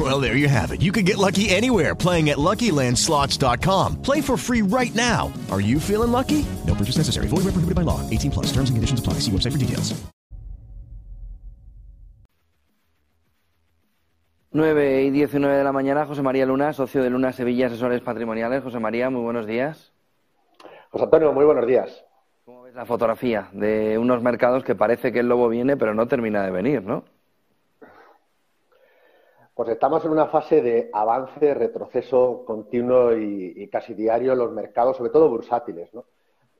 Well, there you have it. You can get lucky anywhere playing at LuckyLandSlots.com. Play for free right now. Are you feeling lucky? No purchase necessary. Void where prohibited by law. 18 plus. Terms and conditions apply. See website for details. 9 y 19 de la mañana, José María Luna, socio de Luna Sevilla Asesores Patrimoniales. José María, muy buenos días. José Antonio, muy buenos días. ¿Cómo ves la fotografía de unos mercados que parece que el lobo viene, pero no termina de venir, no? Pues estamos en una fase de avance, retroceso continuo y, casi diario en los mercados, sobre todo bursátiles. ¿no?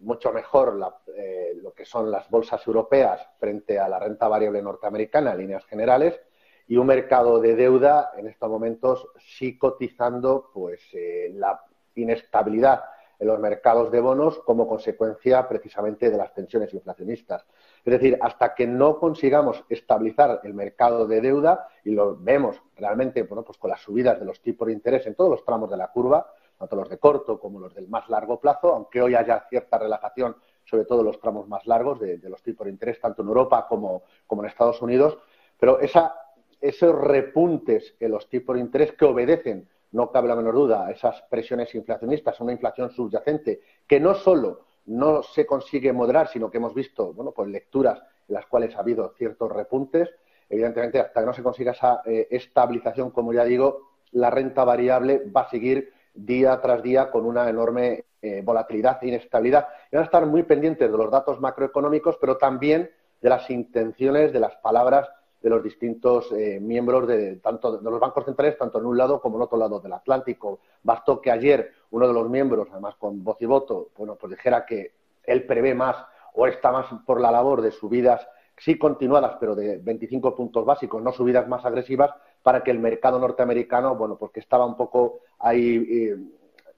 Mucho mejor eh, lo que son las bolsas europeas frente a la renta variable norteamericana en líneas generales y un mercado de deuda en estos momentos sí cotizando pues eh, la inestabilidad en los mercados de bonos como consecuencia precisamente de las tensiones inflacionistas. Es decir, hasta que no consigamos estabilizar el mercado de deuda, y lo vemos realmente bueno, pues con las subidas de los tipos de interés en todos los tramos de la curva, tanto los de corto como los del más largo plazo, aunque hoy haya cierta relajación, sobre todo los tramos más largos de, los tipos de interés, tanto en Europa como, en Estados Unidos, pero esos repuntes en los tipos de interés que obedecen no cabe la menor duda, esas presiones inflacionistas, una inflación subyacente que no solo no se consigue moderar, sino que hemos visto, bueno, pues lecturas en las cuales ha habido ciertos repuntes. Evidentemente, hasta que no se consiga esa eh, estabilización, como ya digo, la renta variable va a seguir día tras día con una enorme eh, volatilidad e inestabilidad. Y van a estar muy pendientes de los datos macroeconómicos, pero también de las intenciones, de las palabras de los distintos eh, miembros de, tanto de los bancos centrales, tanto en un lado como en otro lado del Atlántico. Bastó que ayer uno de los miembros, además con voz y voto, bueno, pues dijera que él prevé más o está más por la labor de subidas, sí continuadas, pero de 25 puntos básicos, no subidas más agresivas, para que el mercado norteamericano, bueno, pues que estaba un poco ahí eh,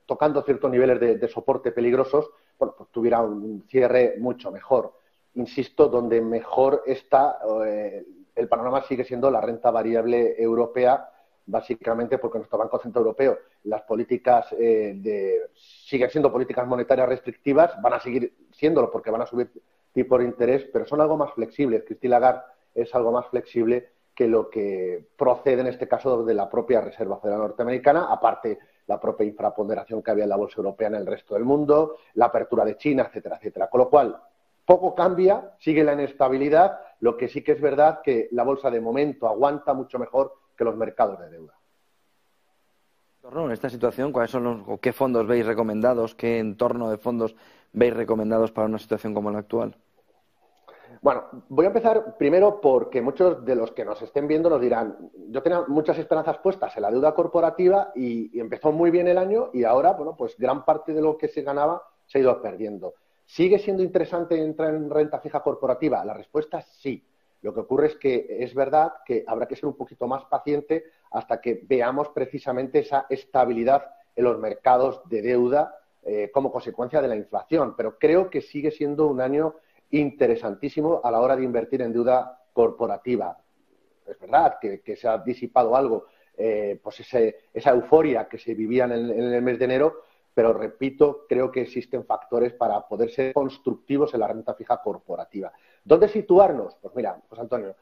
tocando ciertos niveles de, de, soporte peligrosos, bueno, pues tuviera un cierre mucho mejor. Insisto, donde mejor está eh, el panorama sigue siendo la renta variable europea, básicamente porque nuestro Banco Central Europeo, las políticas eh, de, siguen siendo políticas monetarias restrictivas, van a seguir siéndolo porque van a subir tipos de interés, pero son algo más flexibles. Christine Lagarde es algo más flexible que lo que procede en este caso de la propia Reserva Federal Norteamericana, aparte la propia infraponderación que había en la bolsa europea en el resto del mundo, la apertura de China, etcétera, etcétera. Con lo cual, poco cambia, sigue la inestabilidad, lo que sí que es verdad que la bolsa de momento aguanta mucho mejor que los mercados de deuda. En esta situación, ¿cuáles son los, o qué fondos veis recomendados, qué entorno de fondos veis recomendados para una situación como la actual? Bueno, voy a empezar primero porque muchos de los que nos estén viendo nos dirán, yo tenía muchas esperanzas puestas en la deuda corporativa y, y empezó muy bien el año y ahora, bueno, pues gran parte de lo que se ganaba se ha ido perdiendo. ¿Sigue siendo interesante entrar en renta fija corporativa? La respuesta es sí. Lo que ocurre es que es verdad que habrá que ser un poquito más paciente hasta que veamos precisamente esa estabilidad en los mercados de deuda eh, como consecuencia de la inflación. Pero creo que sigue siendo un año interesantísimo a la hora de invertir en deuda corporativa. Es verdad que, se ha disipado algo, eh, pues ese, esa euforia que se vivía en el, en el mes de enero, pero repito, creo que existen factores para poder ser constructivos en la renta fija corporativa. ¿Dónde situarnos? Pues mira, José Antonio,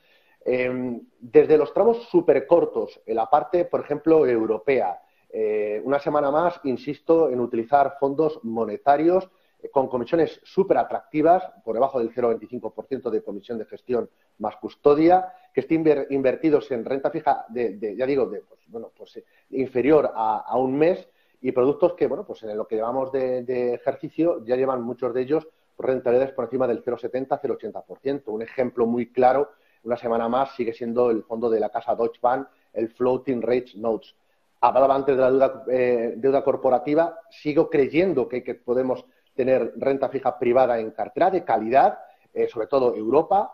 eh, desde los tramos súper cortos, en la parte, por ejemplo, europea, eh, una semana más, insisto en utilizar fondos monetarios eh, con comisiones súper atractivas, por debajo del 0,25% de comisión de gestión más custodia, que estén invertidos en renta fija, de, ya digo, de, pues, bueno, pues, eh, inferior a un mes y productos que, bueno, pues en lo que llevamos de, ejercicio ya llevan muchos de ellos rentabilidades por encima del 0,70-0,80%. Un ejemplo muy claro, una semana más, sigue siendo el fondo de la casa Deutsche Bank, el Floating Rate Notes. Hablaba antes de la deuda, eh, corporativa, sigo creyendo que, que, podemos tener renta fija privada en cartera de calidad, eh, sobre todo Europa,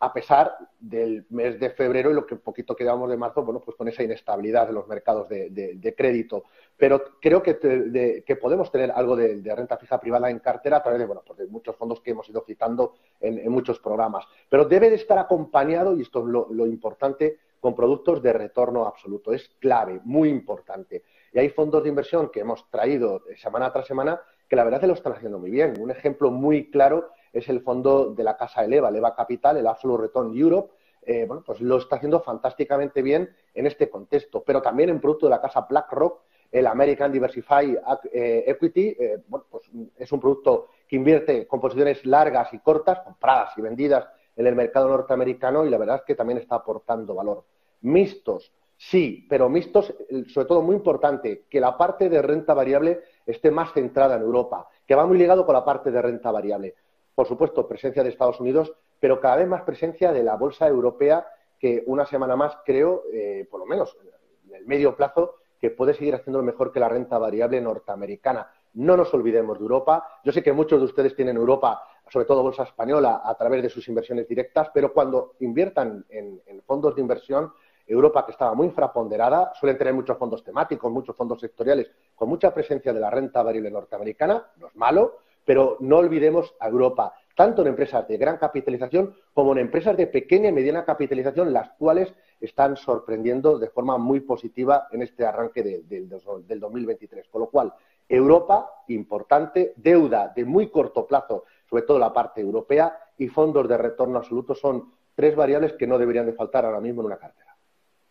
A pesar del mes de febrero y lo que poquito quedamos de marzo, bueno, pues con esa inestabilidad de los mercados de, crédito. Pero creo que, podemos tener algo de, renta fija privada en cartera a través de, bueno, pues de muchos fondos que hemos ido citando en, muchos programas. Pero debe de estar acompañado, y esto es lo, importante, con productos de retorno absoluto. Es clave, muy importante. Y hay fondos de inversión que hemos traído semana tras semana que la verdad que lo están haciendo muy bien. Un ejemplo muy claro es el fondo de la casa Eleva, Eleva Capital, el Absolute Return Europe, eh, bueno, pues lo está haciendo fantásticamente bien en este contexto, pero también en producto de la casa BlackRock, el American Diversified eh, Equity, eh, bueno, pues es un producto que invierte con posiciones largas y cortas, compradas y vendidas en el mercado norteamericano y la verdad es que también está aportando valor. Mixtos, sí, pero mixtos, sobre todo muy importante, que la parte de renta variable esté más centrada en Europa, que va muy ligado con la parte de renta variable por supuesto, presencia de Estados Unidos, pero cada vez más presencia de la bolsa europea, que una semana más creo, eh, por lo menos en el medio plazo, que puede seguir haciendo mejor que la renta variable norteamericana. No nos olvidemos de Europa. Yo sé que muchos de ustedes tienen Europa, sobre todo bolsa española, a través de sus inversiones directas, pero cuando inviertan en, en fondos de inversión, Europa, que estaba muy infraponderada, suelen tener muchos fondos temáticos, muchos fondos sectoriales, con mucha presencia de la renta variable norteamericana, no es malo, pero no olvidemos a Europa, tanto en empresas de gran capitalización como en empresas de pequeña y mediana capitalización, las cuales están sorprendiendo de forma muy positiva en este arranque del 2023. Con lo cual, Europa, importante, deuda de muy corto plazo, sobre todo la parte europea, y fondos de retorno absoluto son tres variables que no deberían de faltar ahora mismo en una cartera.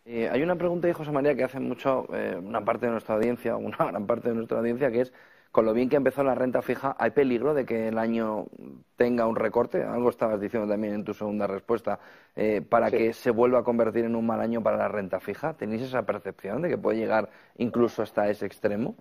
Eh, hay una pregunta de José María que hace mucho eh, una parte de nuestra audiencia, una gran parte de nuestra audiencia, que es con lo bien que empezó la renta fija, ¿hay peligro de que el año tenga un recorte? Algo estabas diciendo también en tu segunda respuesta, eh, para que se vuelva a convertir en un mal año para la renta fija. ¿Tenéis esa percepción de que puede llegar incluso hasta ese extremo?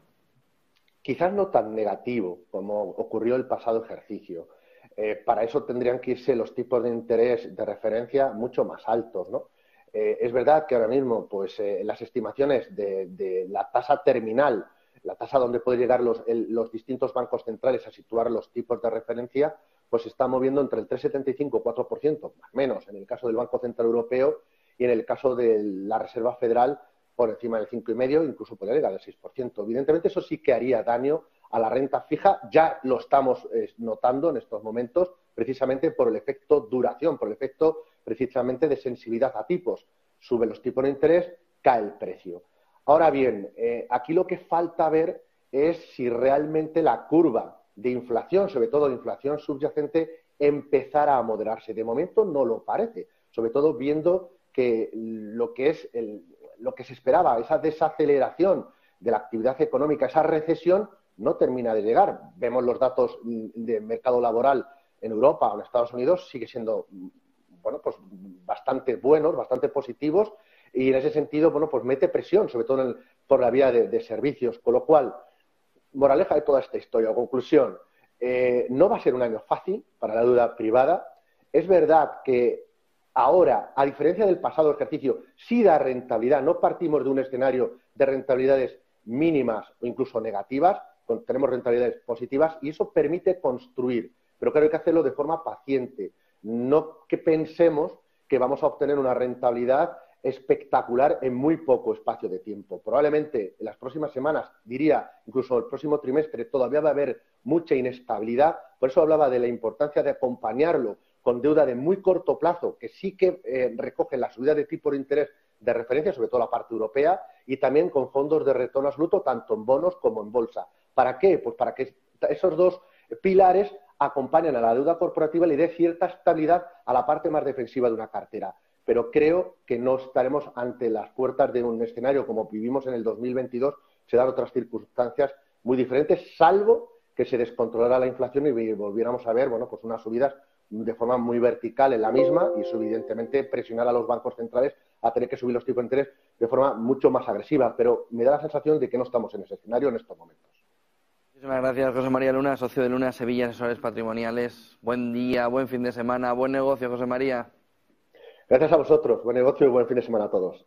Quizás no tan negativo como ocurrió el pasado ejercicio. Eh, para eso tendrían que irse los tipos de interés de referencia mucho más altos, ¿no? Eh, es verdad que ahora mismo, pues, las estimaciones de la tasa terminal la tasa donde pueden llegar los, los, distintos bancos centrales a situar los tipos de referencia, pues se está moviendo entre el 3,75 y 4%, más o menos, en el caso del Banco Central Europeo y en el caso de la Reserva Federal por encima del 5,5, incluso podría llegar al 6%. Evidentemente, eso sí que haría daño a la renta fija, ya lo estamos eh, notando en estos momentos, precisamente por el efecto duración, por el efecto precisamente de sensibilidad a tipos. Sube los tipos de interés, cae el precio. Ahora bien, eh, aquí lo que falta ver es si realmente la curva de inflación, sobre todo de inflación subyacente, empezará a moderarse. De momento no lo parece, sobre todo viendo que lo que es lo que se esperaba, esa desaceleración de la actividad económica, esa recesión, no termina de llegar. Vemos los datos de mercado laboral en Europa o en Estados Unidos, sigue siendo bueno, pues bastante buenos, bastante positivos, y en ese sentido, bueno, pues mete presión, sobre todo por la vía de, servicios. Con lo cual, moraleja de toda esta historia, conclusión, eh, no va a ser un año fácil para la deuda privada. Es verdad que ahora, a diferencia del pasado ejercicio, sí da rentabilidad. No partimos de un escenario de rentabilidades mínimas o incluso negativas, tenemos rentabilidades positivas y eso permite construir. Pero creo que hay que hacerlo de forma paciente. No que pensemos que vamos a obtener una rentabilidad espectacular en muy poco espacio de tiempo. Probablemente en las próximas semanas, diría incluso el próximo trimestre, todavía va a haber mucha inestabilidad. Por eso hablaba de la importancia de acompañarlo con deuda de muy corto plazo, que sí que eh, recoge la subida de tipo de interés de referencia, sobre todo la parte europea, y también con fondos de retorno absoluto, tanto en bonos como en bolsa. ¿Para qué? Pues para que esos dos pilares acompañen a la deuda corporativa y le dé cierta estabilidad a la parte más defensiva de una cartera pero creo que no estaremos ante las puertas de un escenario como vivimos en el 2022, se dan otras circunstancias muy diferentes, salvo que se descontrolara la inflación y volviéramos a ver, bueno, pues unas subidas de forma muy vertical en la misma y eso evidentemente presionar a los bancos centrales a tener que subir los tipos de interés de forma mucho más agresiva, pero me da la sensación de que no estamos en ese escenario en estos momentos. Muchísimas gracias, José María Luna, socio de Luna Sevilla Asesores Patrimoniales. Buen día, buen fin de semana, buen negocio, José María. Gracias a vosotros. Buen negocio y buen fin de semana a todos.